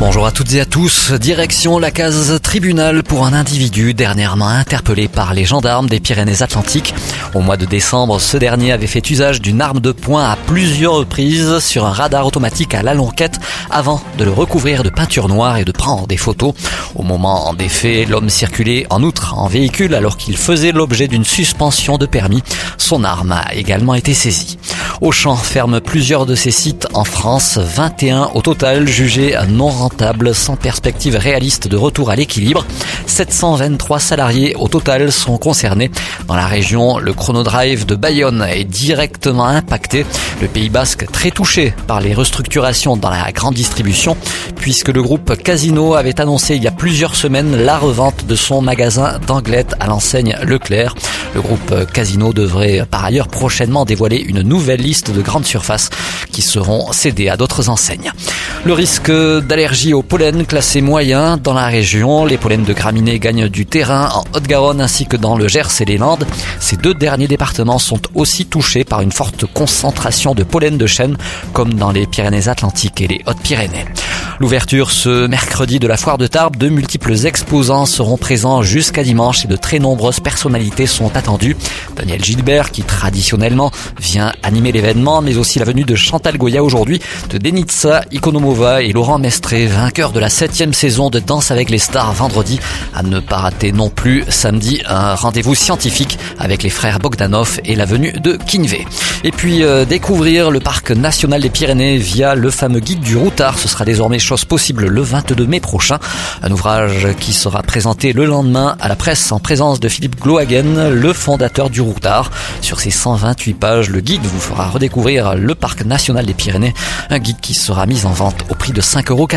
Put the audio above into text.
Bonjour à toutes et à tous. Direction la case tribunal pour un individu dernièrement interpellé par les gendarmes des Pyrénées-Atlantiques. Au mois de décembre, ce dernier avait fait usage d'une arme de poing à plusieurs reprises sur un radar automatique à la lonquette avant de le recouvrir de peinture noire et de prendre des photos. Au moment des faits, l'homme circulait en outre en véhicule alors qu'il faisait l'objet d'une suspension de permis. Son arme a également été saisie. Auchan ferme plusieurs de ses sites en France, 21 au total jugés non rentables, sans perspective réaliste de retour à l'équilibre. 723 salariés au total sont concernés. Dans la région, le chronodrive de Bayonne est directement impacté. Le Pays Basque très touché par les restructurations dans la grande distribution, puisque le groupe Casino avait annoncé il y a plusieurs semaines la revente de son magasin d'Anglette à l'enseigne Leclerc. Le groupe Casino devrait par ailleurs prochainement dévoiler une nouvelle liste de grandes surfaces qui seront cédées à d'autres enseignes. Le risque d'allergie au pollen classé moyen dans la région. Les pollens de gagnent du terrain en Haute-Garonne ainsi que dans le Gers et les Landes. Ces deux derniers départements sont aussi touchés par une forte concentration de pollen de chêne comme dans les Pyrénées-Atlantiques et les Hautes-Pyrénées. L'ouverture ce mercredi de la foire de Tarbes, de multiples exposants seront présents jusqu'à dimanche et de très nombreuses personnalités sont attendues. Daniel Gilbert qui traditionnellement vient animer l'événement, mais aussi la venue de Chantal Goya aujourd'hui, de Denitsa Ikonomova et Laurent Mestré, vainqueur de la septième saison de Danse avec les stars vendredi. À ne pas rater non plus samedi un rendez-vous scientifique avec les frères Bogdanov et la venue de Kinvé. Et puis euh, découvrir le parc national des Pyrénées via le fameux guide du routard. Ce sera désormais chose possible le 22 mai prochain. Un ouvrage qui sera présenté le lendemain à la presse en présence de Philippe Glohagen, le fondateur du routard. Sur ses 128 pages, le guide vous fera redécouvrir le parc national des Pyrénées. Un guide qui sera mis en vente au prix de 5,90 euros.